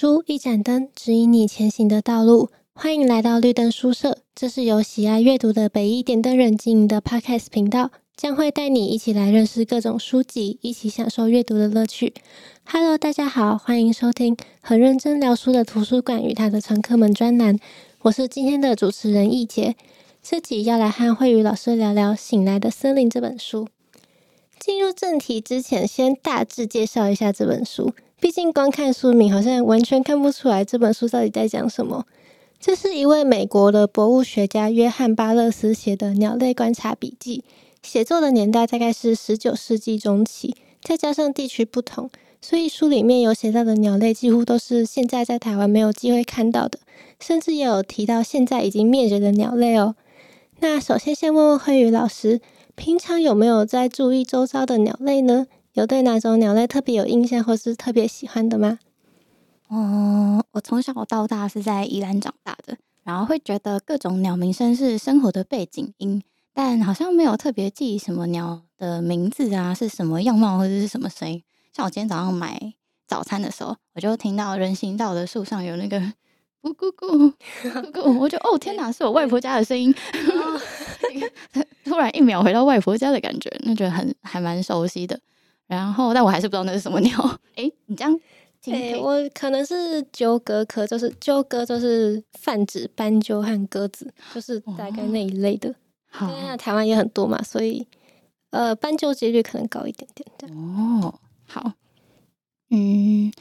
书，一盏灯，指引你前行的道路。欢迎来到绿灯书社，这是由喜爱阅读的北一点灯人经营的 Podcast 频道，将会带你一起来认识各种书籍，一起享受阅读的乐趣。Hello，大家好，欢迎收听很认真聊书的图书馆与他的常客们专栏。我是今天的主持人易杰，这集要来和慧宇老师聊聊《醒来的森林》这本书。进入正题之前，先大致介绍一下这本书。毕竟光看书名，好像完全看不出来这本书到底在讲什么。这是一位美国的博物学家约翰巴勒斯写的鸟类观察笔记，写作的年代大概是十九世纪中期，再加上地区不同，所以书里面有写到的鸟类几乎都是现在在台湾没有机会看到的，甚至也有提到现在已经灭绝的鸟类哦。那首先先问问慧宇老师，平常有没有在注意周遭的鸟类呢？有对哪种鸟类特别有印象或是特别喜欢的吗？嗯，我从小到大是在宜兰长大的，然后会觉得各种鸟鸣声是生活的背景音，但好像没有特别记什么鸟的名字啊，是什么样貌或者是什么声音。像我今天早上买早餐的时候，我就听到人行道的树上有那个咕咕咕咕咕，我就哦天哪，是我外婆家的声音，突然一秒回到外婆家的感觉，那觉得很还蛮熟悉的。然后，但我还是不知道那是什么鸟。哎，你这样。哎、欸，我可能是鸠鸽科，就是鸠鸽，就是泛指斑鸠和鸽子，就是大概那一类的。好、哦，因为台湾也很多嘛，所以呃，斑鸠几率可能高一点点。哦，好，嗯，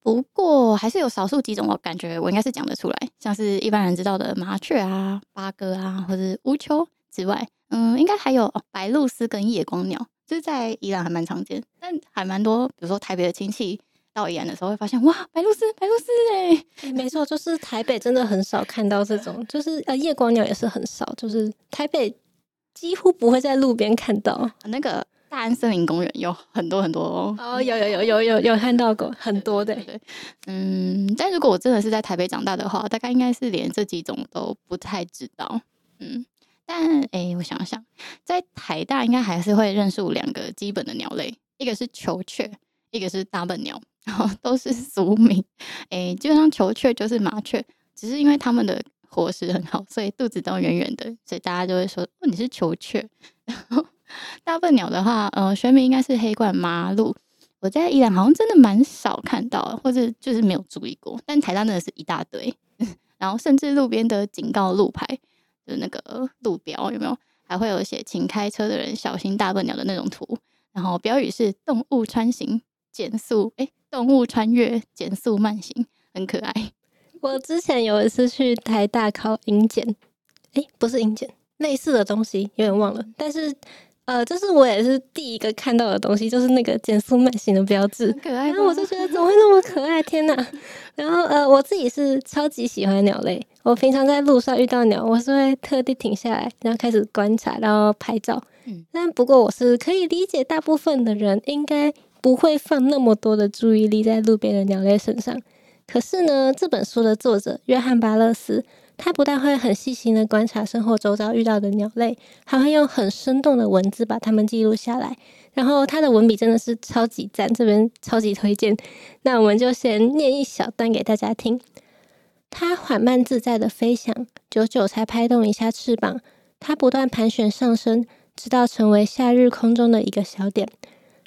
不过还是有少数几种，我感觉我应该是讲得出来，像是一般人知道的麻雀啊、八哥啊，或者是乌秋之外，嗯，应该还有、哦、白鹭鸶跟夜光鸟，就是在宜兰还蛮常见，但还蛮多，比如说台北的亲戚。到宜兰的时候会发现，哇，白鹭鸶，白鹭鸶哎、欸，没错，就是台北真的很少看到这种，就是呃夜光鸟也是很少，就是台北几乎不会在路边看到。那个大安森林公园有很多很多哦，哦，有有有有有有看到过很多的，对，嗯，但如果我真的是在台北长大的话，大概应该是连这几种都不太知道，嗯，但哎、我想想，在台大应该还是会认识两个基本的鸟类，一个是球雀，一个是大笨鸟。然后都是俗名，哎，基本上球雀就是麻雀，只是因为它们的伙食很好，所以肚子都圆圆的，所以大家就会说哦，你是球雀。然后大笨鸟的话，呃，学名应该是黑冠麻鹭。我在宜兰好像真的蛮少看到，或者就是没有注意过，但台大真的是一大堆。然后甚至路边的警告路牌，就那个路标有没有？还会有写“请开车的人小心大笨鸟”的那种图。然后标语是“动物穿行减速”，哎。动物穿越减速慢行，很可爱。我之前有一次去台大考英检，哎、不是英检，类似的东西，有点忘了。但是，呃，这是我也是第一个看到的东西，就是那个减速慢行的标志，很可爱。然后我就觉得怎么会那么可爱？天哪！然后，呃，我自己是超级喜欢鸟类。我平常在路上遇到鸟，我是会特地停下来，然后开始观察，然后拍照。嗯，但不过我是可以理解，大部分的人应该。不会放那么多的注意力在路边的鸟类身上。可是呢，这本书的作者约翰巴勒斯，他不但会很细心的观察生活周遭遇到的鸟类，还会用很生动的文字把它们记录下来。然后他的文笔真的是超级赞，这边超级推荐。那我们就先念一小段给大家听。它缓慢自在的飞翔，久久才拍动一下翅膀。它不断盘旋上升，直到成为夏日空中的一个小点。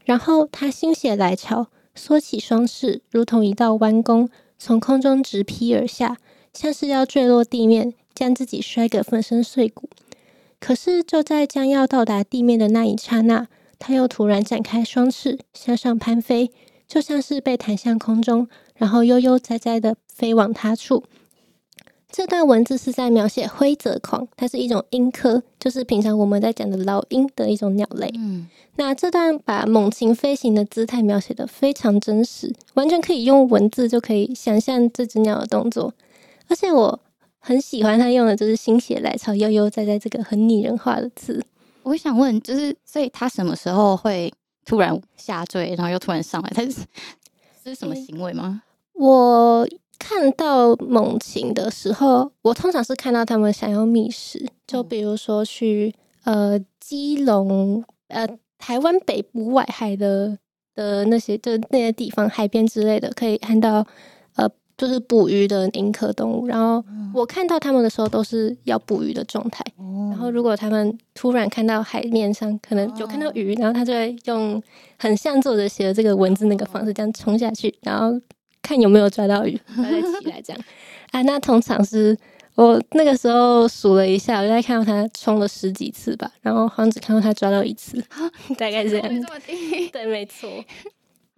然后他心血来潮，缩起双翅，如同一道弯弓，从空中直劈而下，像是要坠落地面，将自己摔个粉身碎骨。可是就在将要到达地面的那一刹那，他又突然展开双翅，向上攀飞，就像是被弹向空中，然后悠悠哉哉的飞往他处。这段文字是在描写灰泽狂，它是一种鹰科，就是平常我们在讲的老鹰的一种鸟类。嗯，那这段把猛禽飞行的姿态描写的非常真实，完全可以用文字就可以想象这只鸟的动作。而且我很喜欢他用的就是心血来潮、悠悠哉哉这个很拟人化的词。我想问，就是所以他什么时候会突然下坠，然后又突然上来？他是这是什么行为吗？我。看到猛禽的时候，我通常是看到他们想要觅食，就比如说去呃基隆呃台湾北部外海的的那些就那些地方海边之类的，可以看到就是捕鱼的鹰科动物。然后我看到他们的时候都是要捕鱼的状态。然后如果他们突然看到海面上可能有看到鱼，然后他就会用很像作者写的这个文字那个方式这样冲下去，然后看有没有抓到鱼，然后再起来这样。啊，那通常是。我那个时候数了一下，我大概看到他冲了十几次吧，然后好像只看到他抓到一次，大概这样。对，没错。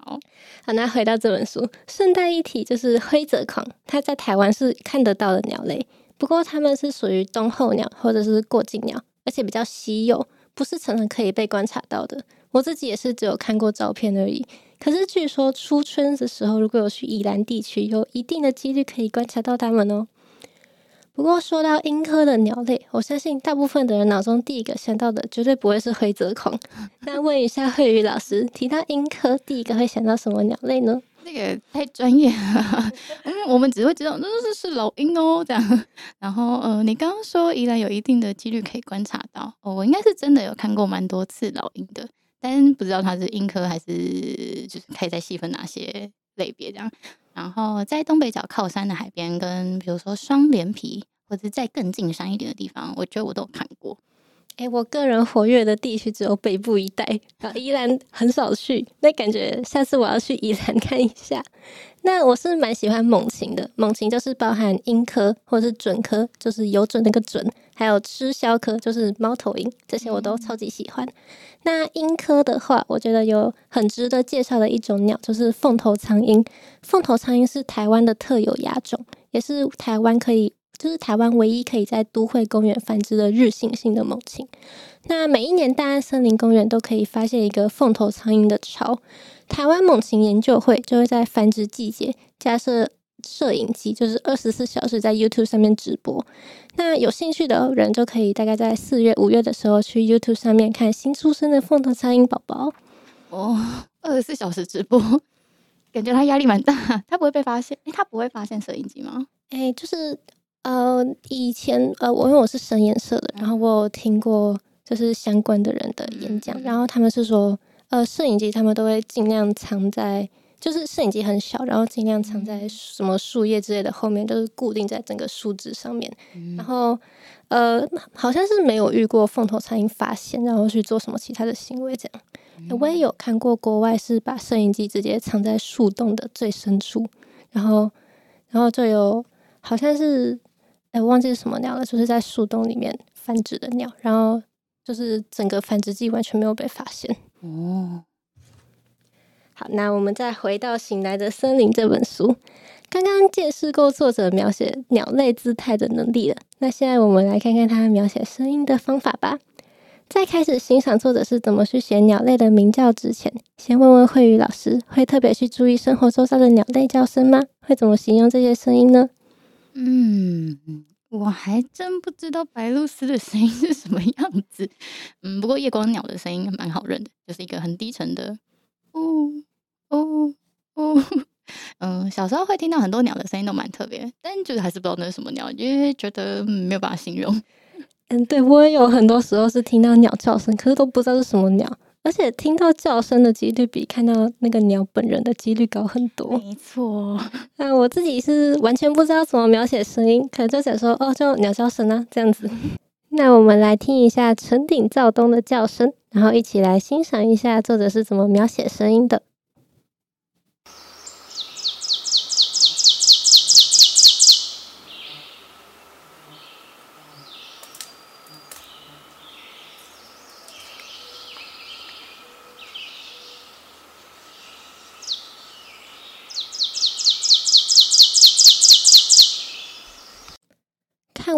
好，好，那回到这本书，顺带一提，就是灰泽狂，它在台湾是看得到的鸟类，不过它们是属于冬候鸟或者是过境鸟，而且比较稀有，不是常常可以被观察到的。我自己也是只有看过照片而已。可是据说初春的时候，如果有去宜兰地区，有一定的几率可以观察到它们哦。不过说到鹰科的鸟类，我相信大部分的人脑中第一个想到的绝对不会是灰泽鵟。那问一下慧宇老师，提到鹰科，第一个会想到什么鸟类呢？那个太专业了，嗯，我们只会知道那是是老鹰哦，这样。然后，呃，你刚刚说宜兰有一定的几率可以观察到，哦，我应该是真的有看过蛮多次老鹰的，但不知道它是鹰科还是就是可以再细分哪些类别这样。然后在东北角靠山的海边，跟比如说双连皮，或者再更近山一点的地方，我觉得我都有看过。哎，我个人活跃的地区只有北部一带，啊，宜兰很少去。那感觉下次我要去宜兰 看一下。那我是蛮喜欢猛禽的，猛禽就是包含鹰科或是隼科，就是有隼那个隼，还有鴟鸮科，就是猫头鹰，这些我都超级喜欢。嗯、那鹰科的话，我觉得有很值得介绍的一种鸟，就是凤头苍鹰。凤头苍鹰是台湾的特有亚种，也是台湾可以。就是台湾唯一可以在都会公园繁殖的日行性的猛禽。那每一年大安森林公园都可以发现一个凤头苍鹰的巢。台湾猛禽研究会就会在繁殖季节加设摄影机，就是二十四小时在 YouTube 上面直播。那有兴趣的人就可以大概在四月、五月的时候去 YouTube 上面看新出生的凤头苍蝇宝宝。哦，二十四小时直播，感觉他压力蛮大。他不会被发现？诶，他不会发现摄影机吗？诶，就是。呃，以前呃，我因为我是声研社的，然后我有听过就是相关的人的演讲，然后他们是说，呃，摄影机他们都会尽量藏在，就是摄影机很小，然后尽量藏在什么树叶之类的后面，都是固定在整个树枝上面。然后呃，好像是没有遇过凤头苍鹰发现，然后去做什么其他的行为这样。我也有看过国外是把摄影机直接藏在树洞的最深处，然后然后就有好像是。哎、忘记是什么鸟了，就是在树洞里面繁殖的鸟，然后就是整个繁殖季完全没有被发现。哦，好，那我们再回到《醒来的森林》这本书，刚刚见识过作者描写鸟类姿态的能力了，那现在我们来看看他描写声音的方法吧。在开始欣赏作者是怎么去写鸟类的鸣叫之前，先问问慧宇老师，会特别去注意生活周遭的鸟类叫声吗？会怎么形容这些声音呢？嗯，我还真不知道白鹭鸶的声音是什么样子。嗯，不过夜光鸟的声音蛮好认的，就是一个很低沉的呜呜呜。嗯，小时候会听到很多鸟的声音都蛮特别，但就是还是不知道那是什么鸟，因为觉得、嗯、没有办法形容。嗯，对，我也有很多时候是听到鸟叫声，可是都不知道是什么鸟。而且听到叫声的几率比看到那个鸟本人的几率高很多。没错，那 我自己是完全不知道怎么描写声音，可能就想说哦，就鸟叫声啊这样子。那我们来听一下橙顶躁东的叫声，然后一起来欣赏一下作者是怎么描写声音的。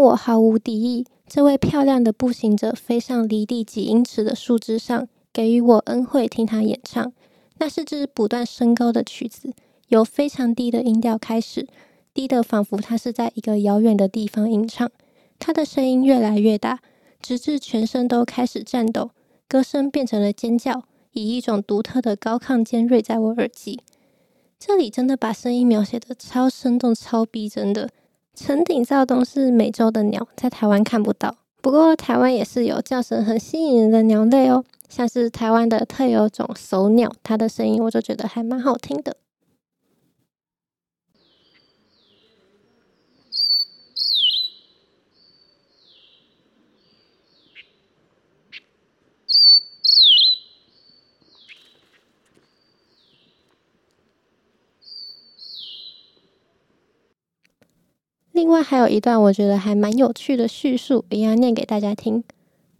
我毫无敌意。这位漂亮的步行者飞上离地几英尺的树枝上，给予我恩惠，听他演唱。那是支不断升高的曲子，由非常低的音调开始，低的仿佛他是在一个遥远的地方吟唱。他的声音越来越大，直至全身都开始颤抖，歌声变成了尖叫，以一种独特的高亢尖锐在我耳际。这里真的把声音描写的超生动、超逼真的。成顶躁东是美洲的鸟，在台湾看不到。不过台湾也是有叫声很吸引人的鸟类哦，像是台湾的特有种熟鸟，它的声音我就觉得还蛮好听的。另外还有一段我觉得还蛮有趣的叙述，也要念给大家听。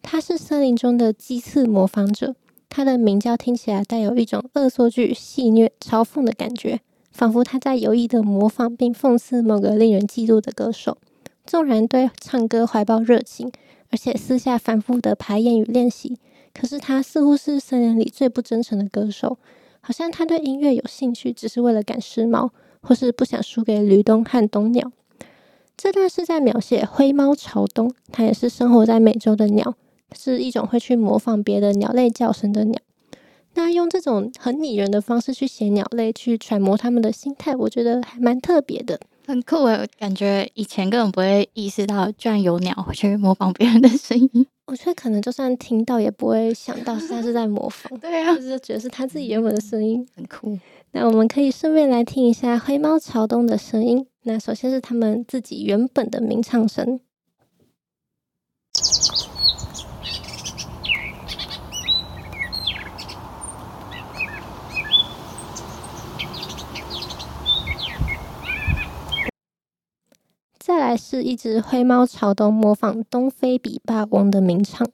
他是森林中的鸡翅模仿者，他的鸣叫听起来带有一种恶作剧、戏谑、嘲讽的感觉，仿佛他在有意的模仿并讽刺某个令人嫉妒的歌手。纵然对唱歌怀抱热情，而且私下反复的排演与练习，可是他似乎是森林里最不真诚的歌手。好像他对音乐有兴趣，只是为了赶时髦，或是不想输给吕东和冬鸟。这段是在描写灰猫朝东，它也是生活在美洲的鸟，是一种会去模仿别的鸟类叫声的鸟。那用这种很拟人的方式去写鸟类，去揣摩他们的心态，我觉得还蛮特别的。很酷诶，感觉以前根本不会意识到，居然有鸟会去模仿别人的声音。我觉得可能就算听到，也不会想到是他是在模仿。对啊，就是觉得是它自己原本的声音，很酷。那我们可以顺便来听一下灰猫朝东的声音。那首先是他们自己原本的鸣唱声。再来是一只灰猫朝东模仿东非比霸王的鸣唱。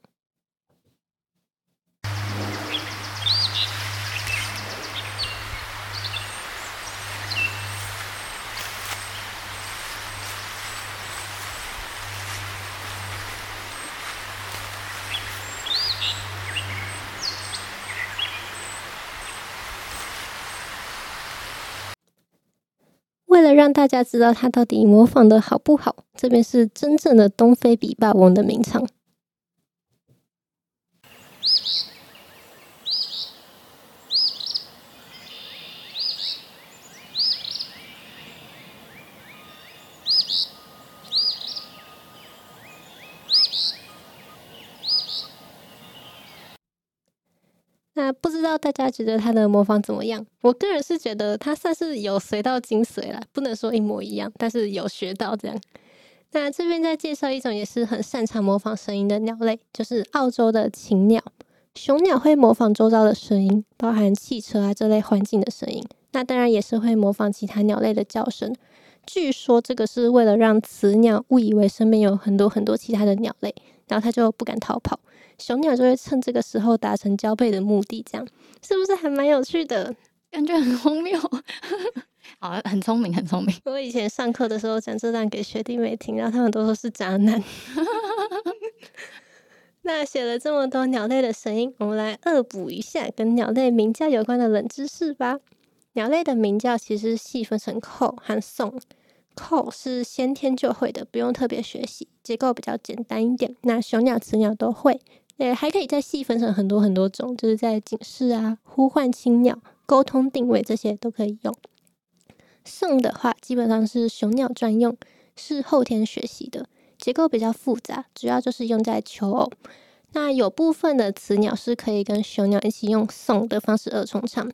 为了让大家知道他到底模仿的好不好，这边是真正的东非比霸王的名唱。那不知道大家觉得他的模仿怎么样？我个人是觉得他算是有随到精髓了，不能说一模一样，但是有学到这样。那这边再介绍一种也是很擅长模仿声音的鸟类，就是澳洲的禽鸟。雄鸟会模仿周遭的声音，包含汽车啊这类环境的声音。那当然也是会模仿其他鸟类的叫声。据说这个是为了让雌鸟误以为身边有很多很多其他的鸟类，然后它就不敢逃跑。雄鸟就会趁这个时候达成交配的目的，这样是不是还蛮有趣的？感觉很荒谬。好，很聪明，很聪明。我以前上课的时候讲这段给学弟妹听，然后他们都说是渣男。那写了这么多鸟类的声音，我们来恶补一下跟鸟类鸣叫有关的冷知识吧。鸟类的鸣叫其实细分成 call 和 song。call 是先天就会的，不用特别学习，结构比较简单一点。那雄鸟、雌鸟都会。对，还可以再细分成很多很多种，就是在警示啊、呼唤青鸟、沟通定位这些都可以用。送的话，基本上是雄鸟专用，是后天学习的，结构比较复杂，主要就是用在求偶。那有部分的雌鸟是可以跟雄鸟一起用送的方式二重唱。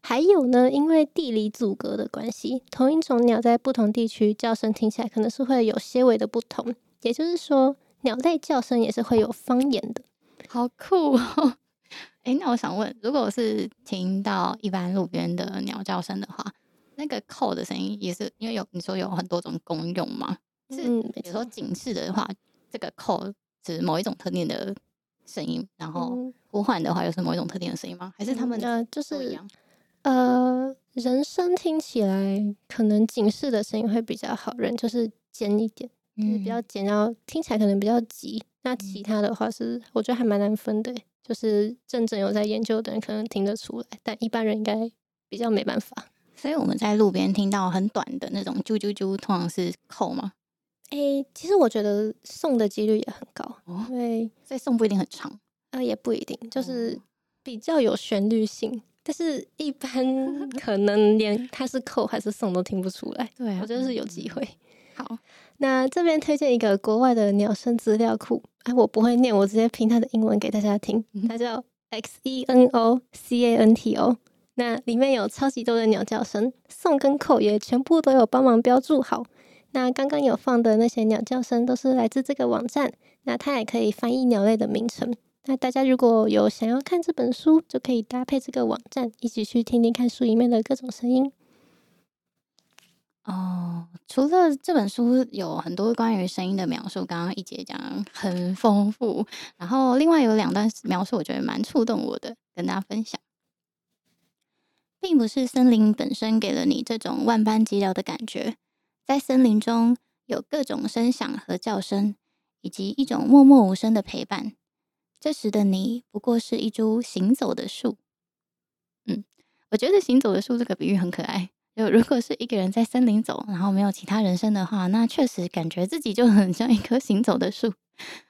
还有呢，因为地理阻隔的关系，同一种鸟在不同地区叫声听起来可能是会有些微的不同，也就是说。鸟类叫声也是会有方言的，好酷哦！哎，那我想问，如果是听到一般路边的鸟叫声的话，那个 call 的声音也是因为有你说有很多种功用吗？是，比如说警示的话，这个 call 是某一种特定的声音，然后呼唤的话又是某一种特定的声音吗？还是他们的就是呃，人声听起来可能警示的声音会比较好认，就是尖一点。就是比较简，然后听起来可能比较急。那其他的话是，我觉得还蛮难分的。就是真正有在研究的人可能听得出来，但一般人应该比较没办法。所以我们在路边听到很短的那种啾啾啾，通常是扣吗？诶、欸，其实我觉得送的几率也很高，哦、因为所以送不一定很长，呃，也不一定，就是比较有旋律性。哦、但是一般 可能连它是扣还是送都听不出来。对、啊，我觉得是有机会。好。那这边推荐一个国外的鸟声资料库，哎，我不会念，我直接拼它的英文给大家听，它叫 X E N O C A N T O。那里面有超级多的鸟叫声，送跟扣也全部都有帮忙标注好。那刚刚有放的那些鸟叫声都是来自这个网站，那它也可以翻译鸟类的名称。那大家如果有想要看这本书，就可以搭配这个网站一起去听听看书里面的各种声音。哦，除了这本书有很多关于声音的描述，刚刚一姐讲很丰富，然后另外有两段描述，我觉得蛮触动我的，跟大家分享。并不是森林本身给了你这种万般寂寥的感觉，在森林中有各种声响和叫声，以及一种默默无声的陪伴。这时的你不过是一株行走的树。嗯，我觉得行走的树这个比喻很可爱。就如果是一个人在森林走，然后没有其他人生的话，那确实感觉自己就很像一棵行走的树。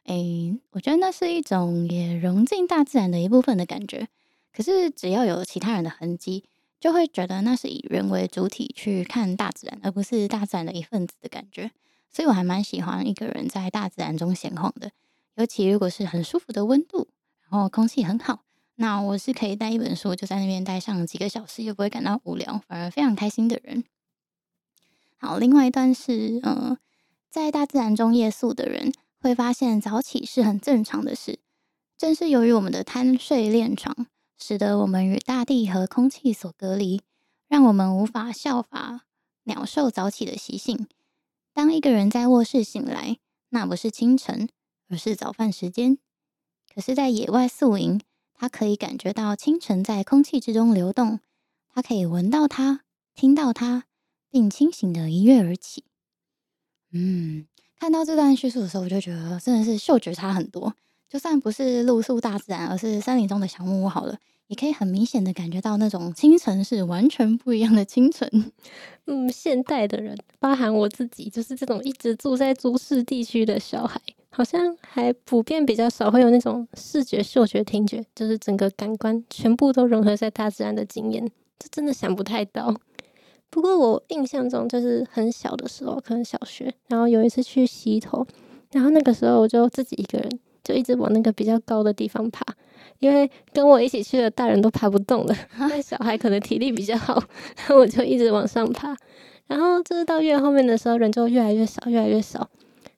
诶，我觉得那是一种也融进大自然的一部分的感觉。可是只要有其他人的痕迹，就会觉得那是以人为主体去看大自然，而不是大自然的一份子的感觉。所以我还蛮喜欢一个人在大自然中闲晃的，尤其如果是很舒服的温度，然后空气很好。那我是可以带一本书，就在那边待上几个小时，又不会感到无聊，反而非常开心的人。好，另外一段是，嗯，在大自然中夜宿的人会发现早起是很正常的事。正是由于我们的贪睡恋床，使得我们与大地和空气所隔离，让我们无法效法鸟兽早起的习性。当一个人在卧室醒来，那不是清晨，而是早饭时间。可是，在野外宿营。他可以感觉到清晨在空气之中流动，他可以闻到它，听到它，并清醒的一跃而起。嗯，看到这段叙述的时候，我就觉得真的是嗅觉差很多。就算不是露宿大自然，而是森林中的小木屋好了，也可以很明显的感觉到那种清晨是完全不一样的清晨。嗯，现代的人，包含我自己，就是这种一直住在都市地区的小孩。好像还普遍比较少会有那种视觉、嗅觉、听觉，就是整个感官全部都融合在大自然的经验，这真的想不太到。不过我印象中就是很小的时候，可能小学，然后有一次去溪头，然后那个时候我就自己一个人，就一直往那个比较高的地方爬，因为跟我一起去的大人都爬不动了，那小孩可能体力比较好，然后我就一直往上爬，然后就是到越后面的时候，人就越来越少，越来越少。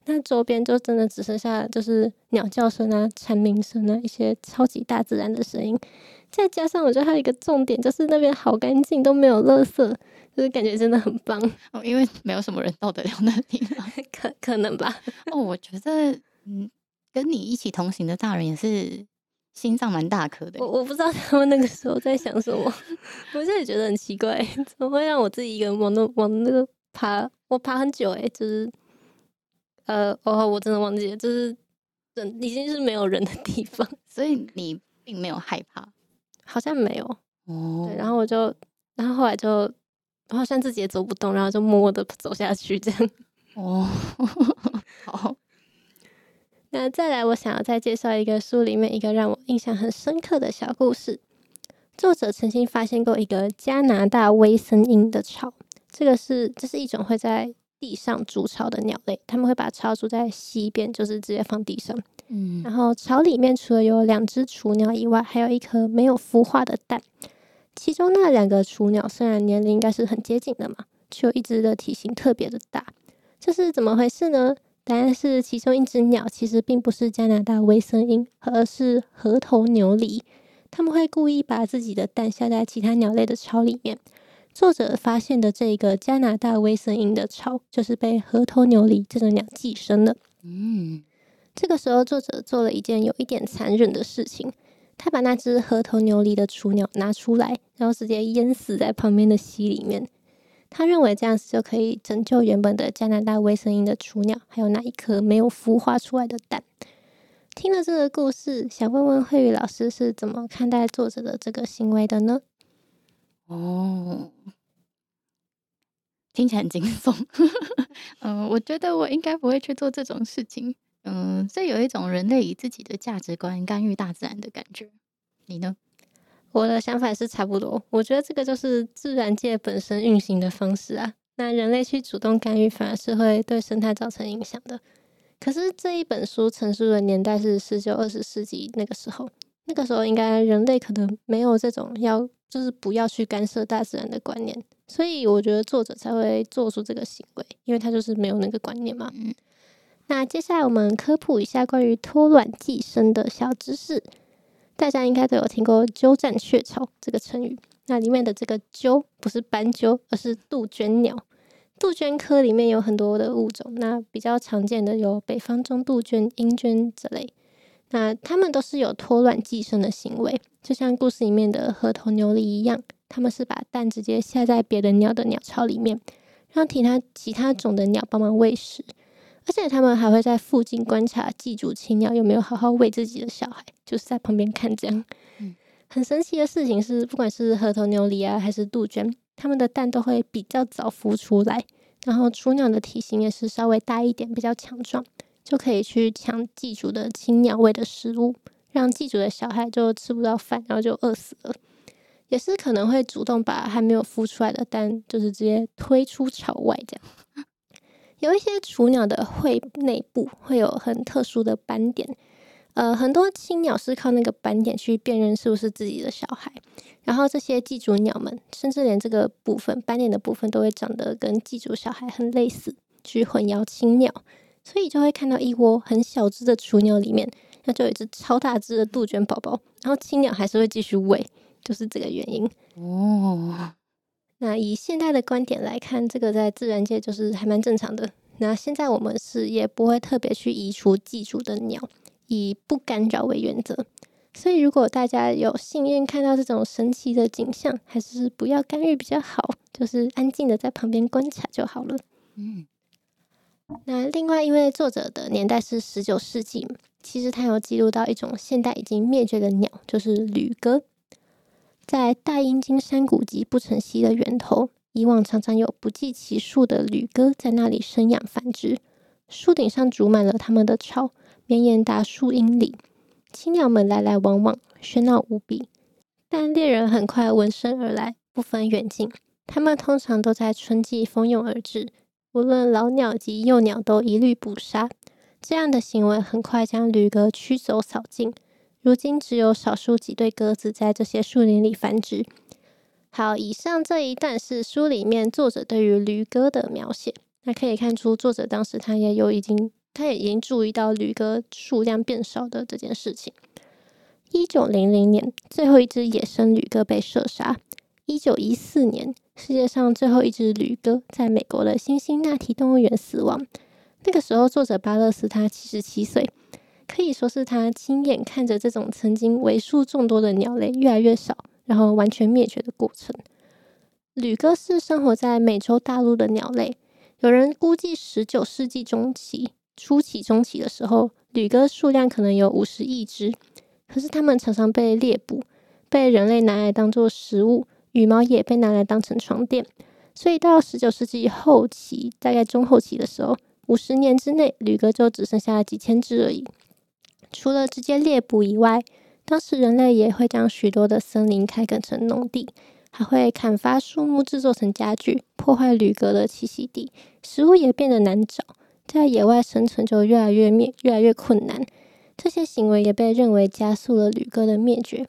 那周边就真的只剩下就是鸟叫声啊、蝉鸣声啊，一些超级大自然的声音。再加上我觉得还有一个重点，就是那边好干净，都没有垃圾，就是感觉真的很棒。哦，因为没有什么人到得了那里，可可能吧？哦，我觉得嗯，跟你一起同行的大人也是心脏蛮大颗的。我我不知道他们那个时候在想什么，我现在觉得很奇怪，怎么会让我自己一个人往那往那个爬？我爬很久诶、欸，就是。呃，哦，我真的忘记了，就是人已经是没有人的地方，所以你并没有害怕，好像没有哦。对，然后我就，然后后来就，我好像自己也走不动，然后就默默的走下去，这样。哦，好。那再来，我想要再介绍一个书里面一个让我印象很深刻的小故事。作者曾经发现过一个加拿大微声音的巢，这个是，这是一种会在。地上筑巢的鸟类，他们会把巢筑在西边，就是直接放地上。嗯，然后巢里面除了有两只雏鸟以外，还有一颗没有孵化的蛋。其中那两个雏鸟虽然年龄应该是很接近的嘛，却有一只的体型特别的大。这是怎么回事呢？答案是其中一只鸟其实并不是加拿大微声音，而是河头牛鹂。他们会故意把自己的蛋下在其他鸟类的巢里面。作者发现的这个加拿大微声音的巢，就是被河头牛鹂这种鸟寄生了。嗯，这个时候作者做了一件有一点残忍的事情，他把那只河头牛鹂的雏鸟拿出来，然后直接淹死在旁边的溪里面。他认为这样子就可以拯救原本的加拿大微声音的雏鸟，还有那一颗没有孵化出来的蛋。听了这个故事，想问问慧宇老师是怎么看待作者的这个行为的呢？哦，听起来很惊悚。嗯、我觉得我应该不会去做这种事情。嗯、这有一种人类以自己的价值观干预大自然的感觉。你呢？我的想法是差不多。我觉得这个就是自然界本身运行的方式啊。那人类去主动干预，反而是会对生态造成影响的。可是这一本书陈述的年代是十九、二十世纪那个时候，那个时候应该人类可能没有这种要。就是不要去干涉大自然的观念，所以我觉得作者才会做出这个行为，因为他就是没有那个观念嘛。嗯，那接下来我们科普一下关于脱卵寄生的小知识，大家应该都有听过“鸠占鹊巢”这个成语。那里面的这个“鸠”不是斑鸠，而是杜鹃鸟。杜鹃科里面有很多的物种，那比较常见的有北方中杜鹃、英鹃这类。那它们都是有脱卵寄生的行为，就像故事里面的河头牛狸一样，它们是把蛋直接下在别的鸟的鸟巢里面，让其他其他种的鸟帮忙喂食。而且它们还会在附近观察寄主青鸟有没有好好喂自己的小孩，就是在旁边看这样。嗯，很神奇的事情是，不管是河头牛狸啊，还是杜鹃，它们的蛋都会比较早孵出来，然后雏鸟的体型也是稍微大一点，比较强壮。就可以去抢寄主的青鸟喂的食物，让寄主的小孩就吃不到饭，然后就饿死了。也是可能会主动把还没有孵出来的蛋，就是直接推出巢外这样。有一些雏鸟的喙内部会有很特殊的斑点，呃，很多青鸟是靠那个斑点去辨认是不是自己的小孩。然后这些寄主鸟们，甚至连这个部分斑点的部分都会长得跟寄主小孩很类似，去混淆青鸟。所以就会看到一窝很小只的雏鸟里面，那就有一只超大只的杜鹃宝宝，然后青鸟还是会继续喂，就是这个原因哦。那以现代的观点来看，这个在自然界就是还蛮正常的。那现在我们是也不会特别去移除寄主的鸟，以不干扰为原则。所以如果大家有幸运看到这种神奇的景象，还是不要干预比较好，就是安静的在旁边观察就好了。嗯。那另外，因为作者的年代是十九世纪，其实他有记录到一种现代已经灭绝的鸟，就是旅鸽。在大英金山谷及不成溪的源头，以往常常有不计其数的旅鸽在那里生养繁殖，树顶上筑满了他们的巢，绵延达数英里，青鸟们来来往往，喧闹无比。但猎人很快闻声而来，不分远近，他们通常都在春季蜂拥而至。无论老鸟及幼鸟都一律捕杀，这样的行为很快将旅鸽驱走扫尽。如今只有少数几对鸽子在这些树林里繁殖。好，以上这一段是书里面作者对于旅鸽的描写。那可以看出，作者当时他也有已经，他也已经注意到旅鸽数量变少的这件事情。一九零零年，最后一只野生旅鸽被射杀。一九一四年，世界上最后一只旅鸽在美国的辛辛那提动物园死亡。那个时候，作者巴勒斯他七十七岁，可以说是他亲眼看着这种曾经为数众多的鸟类越来越少，然后完全灭绝的过程。旅鸽是生活在美洲大陆的鸟类，有人估计十九世纪中期、初期、中期的时候，旅鸽数量可能有五十亿只。可是，它们常常被猎捕，被人类拿来当做食物。羽毛也被拿来当成床垫，所以到十九世纪后期，大概中后期的时候，五十年之内，旅鸽就只剩下几千只而已。除了直接猎捕以外，当时人类也会将许多的森林开垦成农地，还会砍伐树木制作成家具，破坏旅鸽的栖息地，食物也变得难找，在野外生存就越来越灭，越来越困难。这些行为也被认为加速了旅鸽的灭绝。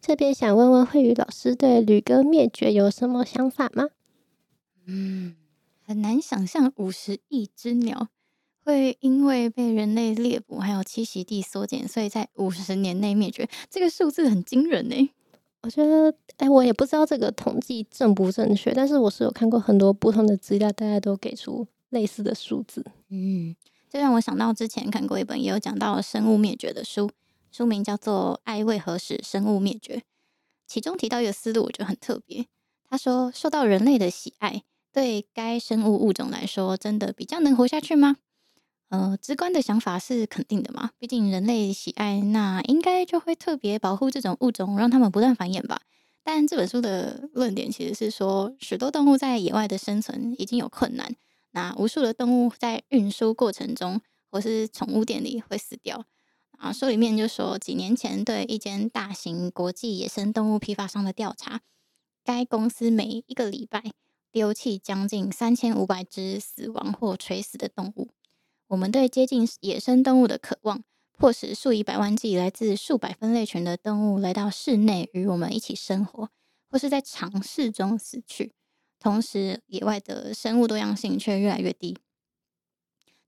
这边想问问慧宇老师，对旅哥灭绝有什么想法吗？嗯，很难想象五十亿只鸟会因为被人类猎捕，还有栖息地缩减，所以在五十年内灭绝。这个数字很惊人呢。我觉得，哎，我也不知道这个统计正不正确，但是我是有看过很多不同的资料，大家都给出类似的数字。嗯，这让我想到之前看过一本也有讲到生物灭绝的书。书名叫做《爱为何使生物灭绝》，其中提到一个思路，我觉得很特别。他说，受到人类的喜爱，对该生物物种来说，真的比较能活下去吗？呃，直观的想法是肯定的嘛，毕竟人类喜爱，那应该就会特别保护这种物种，让他们不断繁衍吧。但这本书的论点其实是说，许多动物在野外的生存已经有困难，那无数的动物在运输过程中，或是宠物店里会死掉。啊，书里面就说，几年前对一间大型国际野生动物批发商的调查，该公司每一个礼拜丢弃将近三千五百只死亡或垂死的动物。我们对接近野生动物的渴望，迫使数以百万计来自数百分类群的动物来到室内与我们一起生活，或是在尝试中死去。同时，野外的生物多样性却越来越低。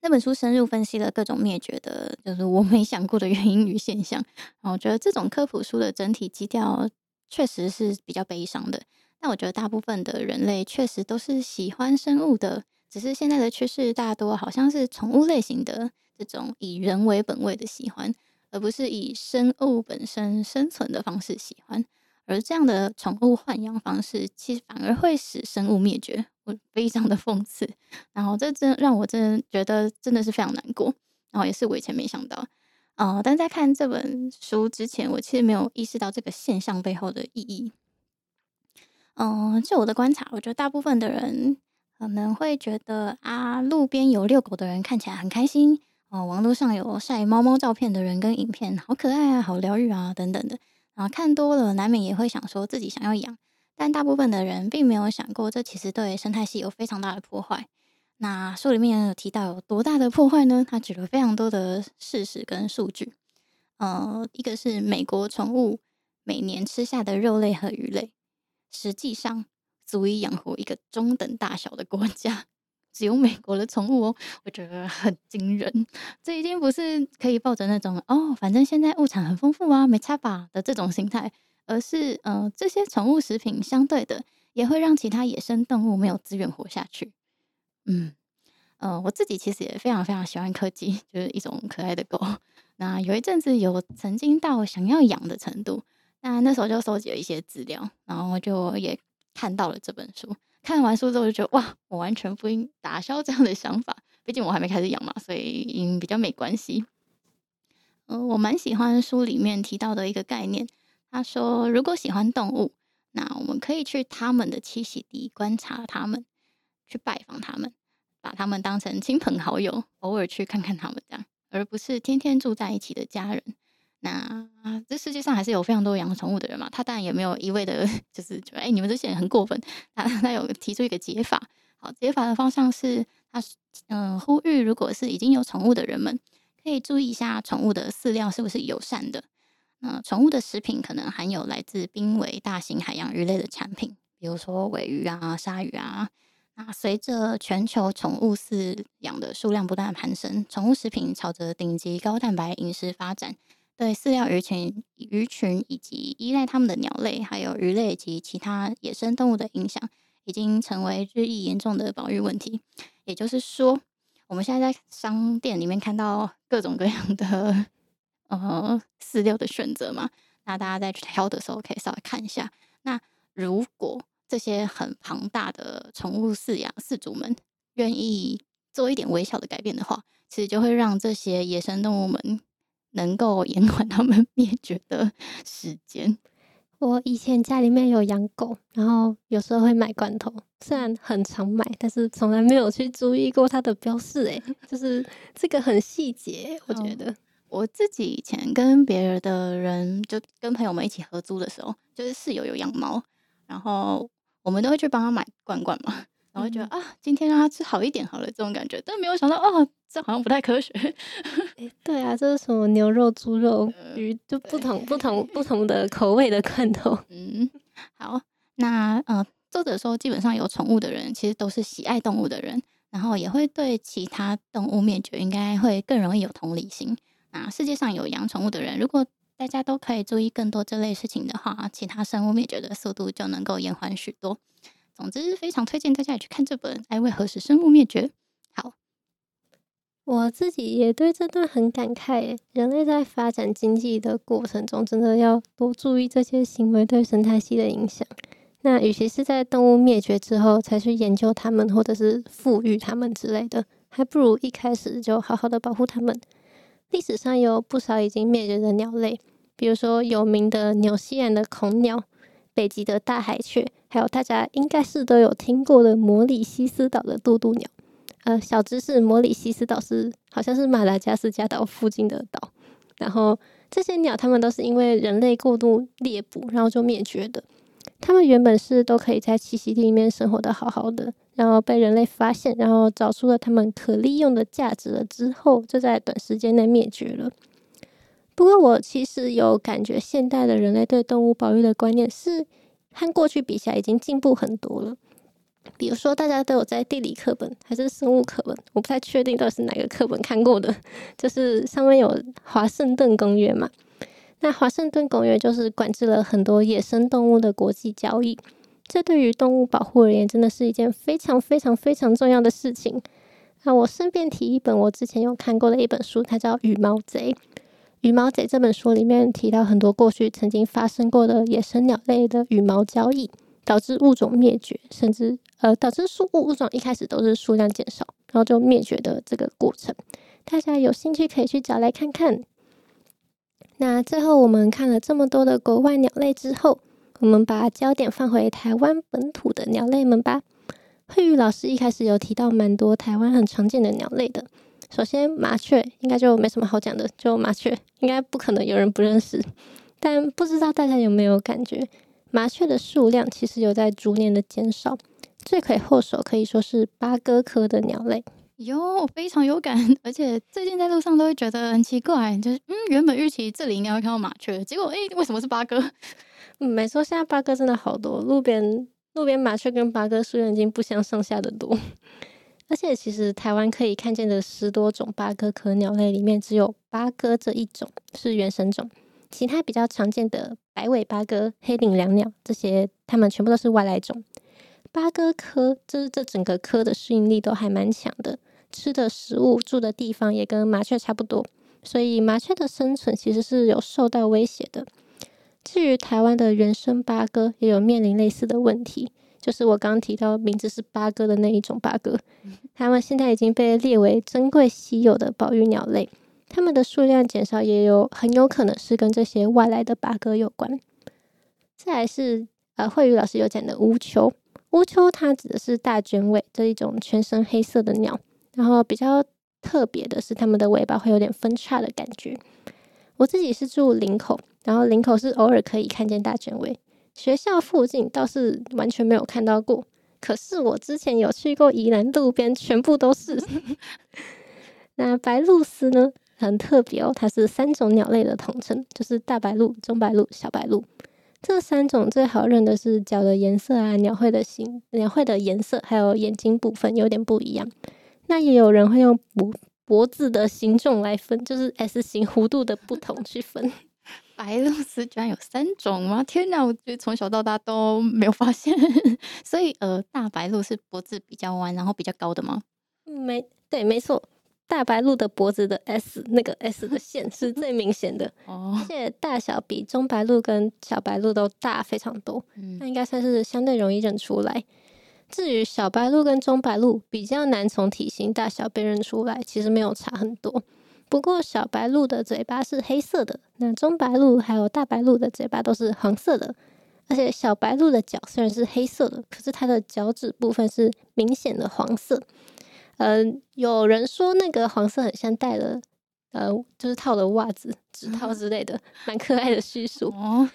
那本书深入分析了各种灭绝的，就是我没想过的原因与现象。然后我觉得这种科普书的整体基调确实是比较悲伤的，但我觉得大部分的人类确实都是喜欢生物的，只是现在的趋势大多好像是宠物类型的这种以人为本位的喜欢，而不是以生物本身生存的方式喜欢。而这样的宠物豢养方式，其实反而会使生物灭绝，我非常的讽刺。然后这真让我真的觉得真的是非常难过。然后也是我以前没想到，呃，但在看这本书之前，我其实没有意识到这个现象背后的意义。嗯、就我的观察，我觉得大部分的人可能会觉得啊，路边有遛狗的人看起来很开心哦、网络上有晒猫猫照片的人跟影片，好可爱啊，好疗愈啊，等等的。然后看多了，难免也会想说自己想要养，但大部分的人并没有想过，这其实对生态系有非常大的破坏。那书里面有提到有多大的破坏呢？他举了非常多的事实跟数据。呃，一个是美国宠物每年吃下的肉类和鱼类，实际上足以养活一个中等大小的国家。只有美国的宠物哦，我觉得很惊人。这已经不是可以抱着那种哦，反正现在物产很丰富啊，没差吧的这种心态，而是呃，这些宠物食品相对的也会让其他野生动物没有资源活下去。嗯，呃，我自己其实也非常非常喜欢柯基，就是一种可爱的狗。那有一阵子有曾经到想要养的程度，那那时候就收集了一些资料，然后就也看到了这本书。看完书之后就觉得哇，我完全不应打消这样的想法。毕竟我还没开始养嘛，所以嗯比较没关系。嗯、我蛮喜欢书里面提到的一个概念。他说，如果喜欢动物，那我们可以去他们的栖息地观察他们，去拜访他们，把他们当成亲朋好友，偶尔去看看他们这样，而不是天天住在一起的家人。那这世界上还是有非常多养宠物的人嘛，他当然也没有一味的，就是觉得哎，你们这些人很过分。他他有提出一个解法，好，解法的方向是，他嗯呼吁，如果是已经有宠物的人们，可以注意一下宠物的饲料是不是友善的。那宠物的食品可能含有来自濒危大型海洋鱼类的产品，比如说尾鱼啊、鲨鱼啊。那随着全球宠物饲养的数量不断攀升，宠物食品朝着顶级高蛋白饮食发展。对饲料鱼群、鱼群以及依赖它们的鸟类，还有鱼类及其他野生动物的影响，已经成为日益严重的保育问题。也就是说，我们现在在商店里面看到各种各样的呃饲料的选择嘛，那大家在挑的时候可以稍微看一下。那如果这些很庞大的宠物饲养饲主们愿意做一点微小的改变的话，其实就会让这些野生动物们。能够延缓他们 灭绝的时间。我以前家里面有养狗，然后有时候会买罐头，虽然很常买，但是从来没有去注意过它的标示。哎，就是这个很细节，我觉得。我自己以前跟别人的人，就跟朋友们一起合租的时候，就是室友有养猫，然后我们都会去帮他买罐罐嘛。然后觉得啊，今天让他吃好一点好了，这种感觉，但没有想到哦，这好像不太科学。欸、对啊，这是什么牛肉、猪肉、鱼，就不同、不同、不同的口味的罐头。嗯，好，那呃，作者说，基本上有宠物的人，其实都是喜爱动物的人，然后也会对其他动物灭绝应该会更容易有同理心。那世界上有养宠物的人，如果大家都可以注意更多这类事情的话，其他生物灭绝的速度就能够延缓许多。总之，非常推荐大家也去看这本《爱为何使生物灭绝》。好，我自己也对这段很感慨。人类在发展经济的过程中，真的要多注意这些行为对生态系的影响。那与其是在动物灭绝之后才去研究它们，或者是复育它们之类的，还不如一开始就好好的保护它们。历史上有不少已经灭绝的鸟类，比如说有名的纽西兰的恐鸟。北极的大海雀，还有大家应该是都有听过的摩里西斯岛的渡渡鸟。呃，小知识，摩里西斯岛是好像是马达加斯加岛附近的岛。然后这些鸟，它们都是因为人类过度猎捕，然后就灭绝的。他们原本是都可以在栖息地里面生活得好好的，然后被人类发现，然后找出了他们可利用的价值了之后，就在短时间内灭绝了。不过，我其实有感觉，现代的人类对动物保育的观念是和过去比起来已经进步很多了。比如说，大家都有在地理课本还是生物课本，我不太确定到底是哪个课本看过的，就是上面有《华盛顿公约》嘛。那《华盛顿公约》就是管制了很多野生动物的国际交易，这对于动物保护而言，真的是一件非常非常非常重要的事情。那我顺便提一本我之前有看过的一本书，它叫《羽毛贼》。《羽毛贼》这本书里面提到很多过去曾经发生过的野生鸟类的羽毛交易，导致物种灭绝，甚至呃导致数物物种一开始都是数量减少，然后就灭绝的这个过程。大家有兴趣可以去找来看看。那最后我们看了这么多的国外鸟类之后，我们把焦点放回台湾本土的鸟类们吧。慧宇老师一开始有提到蛮多台湾很常见的鸟类的。首先，麻雀应该就没什么好讲的，就麻雀应该不可能有人不认识。但不知道大家有没有感觉，麻雀的数量其实有在逐年的减少。罪魁祸首可以说是八哥科的鸟类。哟，我非常有感，而且最近在路上都会觉得很奇怪，就是嗯，原本预期这里应该会看到麻雀，结果哎、为什么是八哥？嗯，没错，现在八哥真的好多，路边。路边麻雀跟八哥数量已经不相上下的多，而且其实台湾可以看见的十多种八哥科鸟类里面，只有八哥这一种是原生种，其他比较常见的白尾八哥、黑领椋鸟这些，它们全部都是外来种。八哥科就是这整个科的适应力都还蛮强的，吃的食物、住的地方也跟麻雀差不多，所以麻雀的生存其实是有受到威胁的。至于台湾的原生八哥，也有面临类似的问题，就是我刚刚提到名字是八哥的那一种八哥，它们现在已经被列为珍贵稀有的保育鸟类，它们的数量减少也有很有可能是跟这些外来的八哥有关。再来是呃，慧宇老师有讲的乌秋，乌秋它指的是大卷尾这一种全身黑色的鸟，然后比较特别的是它们的尾巴会有点分叉的感觉。我自己是住林口。然后林口是偶尔可以看见大卷尾，学校附近倒是完全没有看到过。可是我之前有去过宜兰路边，全部都是。那白鹭鸶呢，很特别哦，它是三种鸟类的统称，就是大白鹭、中白鹭、小白鹭。这三种最好认的是脚的颜色啊，鸟喙的形、鸟喙的颜色，还有眼睛部分有点不一样。那也有人会用脖脖子的形状来分，就是 S 型弧度的不同去分。白鹭鸶居然有三种吗？天哪！我觉得从小到大都没有发现。所以，呃，大白鹭是脖子比较弯，然后比较高的吗？没对，没错。大白鹭的脖子的 S 那个 S 的线是最明显的，哦，而且大小比中白鹭跟小白鹭都大非常多。嗯，那应该算是相对容易认出来。至于小白鹿跟中白鹿比较难从体型大小辨认出来，其实没有差很多。不过小白鹿的嘴巴是黑色的，那中白鹿还有大白鹿的嘴巴都是黄色的，而且小白鹿的脚虽然是黑色的，可是它的脚趾部分是明显的黄色。嗯、呃，有人说那个黄色很像戴了，呃，就是套了袜子、指套之类的，蛮可爱的叙述。哦，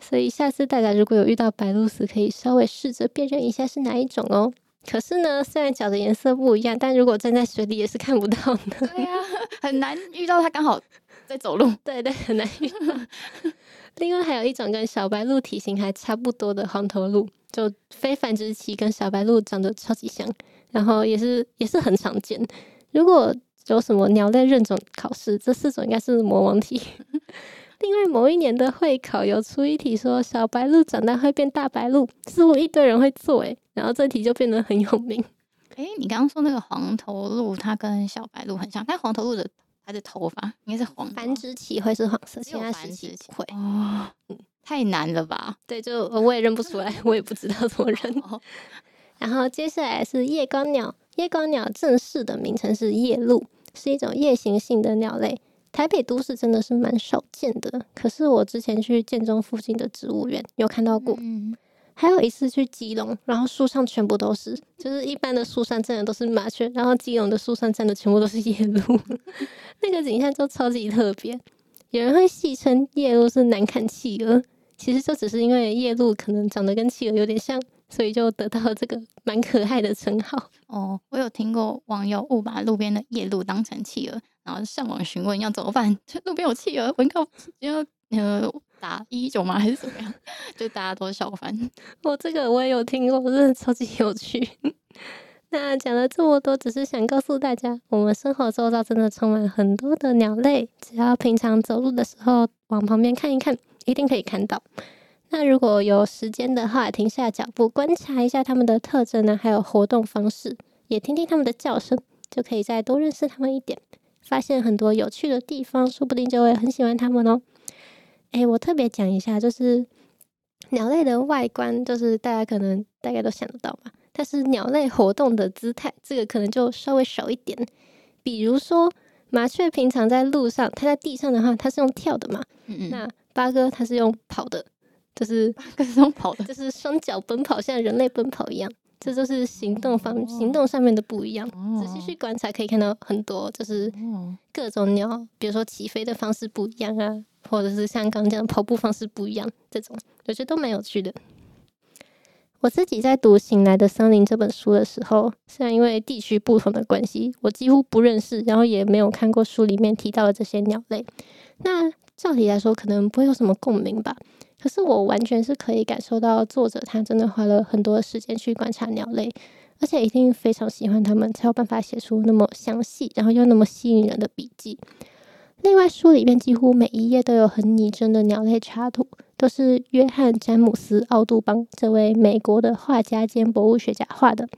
所以下次大家如果有遇到白鹭鸶，可以稍微试着辨认一下是哪一种哦。可是呢，虽然脚的颜色不一样，但如果站在水里也是看不到的。对呀、啊，很难遇到它刚好在走路。对对，很难遇到。另外还有一种跟小白鹭体型还差不多的黄头鹭，就非繁殖期跟小白鹭长得超级像，然后也是也是很常见。如果有什么鸟类认种考试，这四种应该是魔王题。另外，某一年的会考有出一题说小白鹿长大会变大白鹿，似乎一堆人会做诶，然后这题就变得很有名。诶，你刚刚说那个黄头鹿，它跟小白鹿很像，但黄头鹿的它的头发应该是黄，繁殖期会是黄色，其他时期不会。哦，太难了吧？对，就我也认不出来，我也不知道怎么认。然后接下来是夜光鸟，夜光鸟正式的名称是夜鹭，是一种夜行性的鸟类。台北都市真的是蛮少见的，可是我之前去建中附近的植物园有看到过，嗯、还有一次去基隆，然后树上全部都是，就是一般的树上站的都是麻雀，然后基隆的树上站的全部都是夜鹭，那个景象就超级特别。有人会戏称夜鹭是难看企鹅，其实就只是因为夜鹭可能长得跟企鹅有点像，所以就得到了这个蛮可爱的称号。哦，我有听过网友误把路边的夜鹭当成企鹅。然后上网询问要怎么办？路边有企鹅，我应该要呃打一九吗？还是怎么样？就大家都笑翻。我这个我也有听过，真的超级有趣。那讲了这么多，只是想告诉大家，我们生活周遭真的充满很多的鸟类，只要平常走路的时候往旁边看一看，一定可以看到。那如果有时间的话，停下脚步观察一下它们的特征呢，还有活动方式，也听听它们的叫声，就可以再多认识它们一点，发现很多有趣的地方，说不定就会很喜欢它们哦。诶，我特别讲一下，就是鸟类的外观，就是大家可能大概都想得到吧。但是鸟类活动的姿态，这个可能就稍微少一点。比如说，麻雀平常在路上，它在地上的话，它是用跳的嘛。嗯嗯。那八哥它是用跑的，就是八哥是用跑的，就是双脚奔跑，像人类奔跑一样。这就是行动方、哦、行动上面的不一样。仔细去观察，可以看到很多，就是各种鸟，比如说起飞的方式不一样啊，或者是像刚刚这样跑步方式不一样，这种我觉得都蛮有趣的。我自己在读《醒来的森林》这本书的时候，虽然因为地区不同的关系，我几乎不认识，然后也没有看过书里面提到的这些鸟类。那照理来说，可能不会有什么共鸣吧。可是我完全是可以感受到，作者他真的花了很多时间去观察鸟类，而且一定非常喜欢它们，才有办法写出那么详细，然后又那么吸引人的笔记。另外，书里面几乎每一页都有很拟真的鸟类插图，都是约翰·詹姆斯·奥杜邦这位美国的画家兼博物学家画的。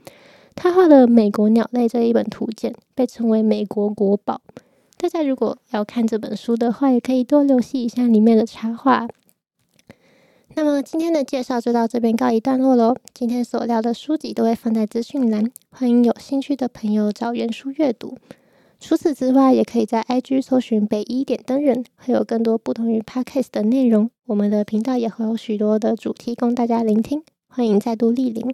他画的《美国鸟类》这一本图鉴，被称为美国国宝。大家如果要看这本书的话，也可以多留意一下里面的插画。那么今天的介绍就到这边告一段落喽。今天所聊的书籍都会放在资讯栏，欢迎有兴趣的朋友找原书阅读。除此之外，也可以在 IG 搜寻北一点灯人，会有更多不同于 Podcast 的内容。我们的频道也会有许多的主题供大家聆听，欢迎再度莅临。